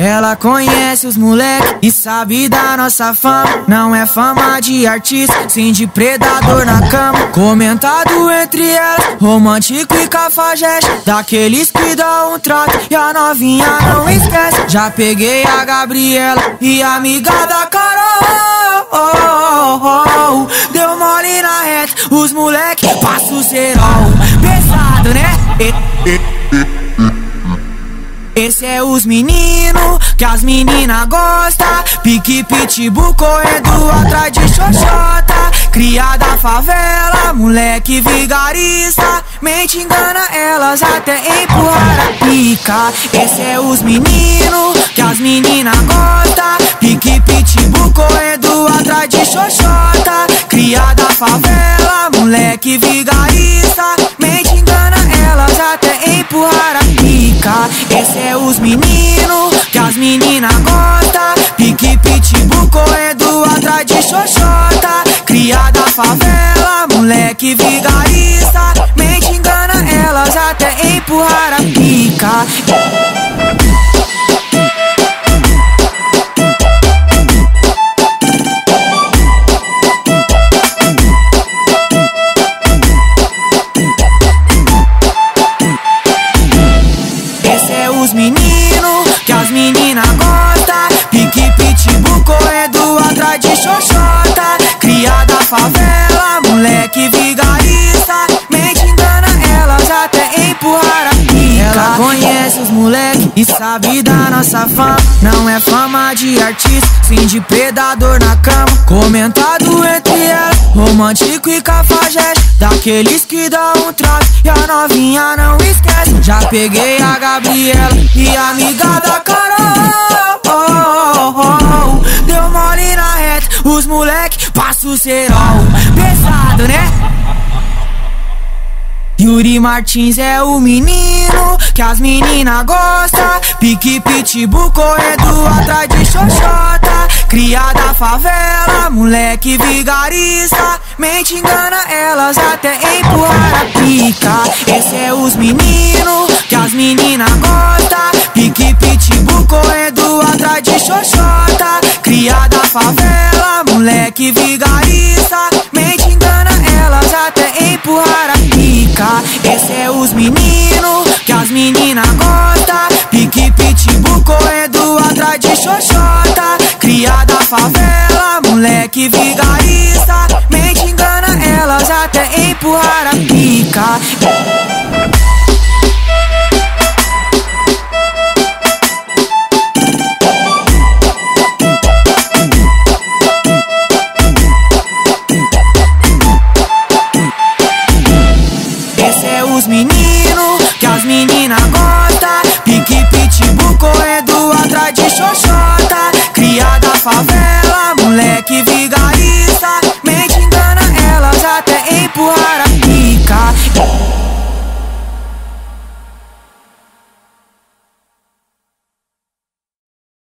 Ela, conhece os moleque e sabe da nossa fama. Não é fama de artista, sim de predador na cama. Comentado entre elas, romântico e cafajeste. Daqueles que dão um trato e a novinha não esquece. Já peguei a Gabriela e a amiga da Carol. Oh, oh, oh, Deu mole na reta, os moleque passa o cerol. Pesado, né? Esse é os menino que as menina gosta. Pique pitbull correndo atrás de xoxota. Criada favela, moleque vigarista. Mente engana elas até empurrar a pica. Esse é os menino que as menina gosta. Pique pitbull correndo atrás de xoxota. Criada favela, moleque vigarista. Mente engana elas até empurrar de xoxota Criada favela, moleque vigarista Mente engana elas até empurrar a pica favela, moleque vigarista Mente engana elas até empurrar a pica. Ela conhece os moleque e sabe da nossa fama. Não é fama de artista, sim de predador na cama. Comentado entre elas, romântico e cafajeste. Daqueles que dão um trato e a novinha não esquece. Já peguei a Gabriela e a amiga da Carol. Oh, oh, oh. Os moleque passa o cerol. Pesado, né? Yuri Martins é o menino que as menina gosta Pique pitbull correndo atrás de xoxota. Criada favela, moleque vigarista. Mente engana elas até empurrar a pica. Esse é os menino que as menina gosta Pique pitbull correndo atrás de xoxota. Criada favela, moleque vigarista Mente engana elas até empurrar a pica. Esse é os menino que as menina gosta. Pique pitbull correndo atrás de xoxota. Criada favela, moleque vigarista Mente engana elas até empurrar a pica favela, moleque vigarista.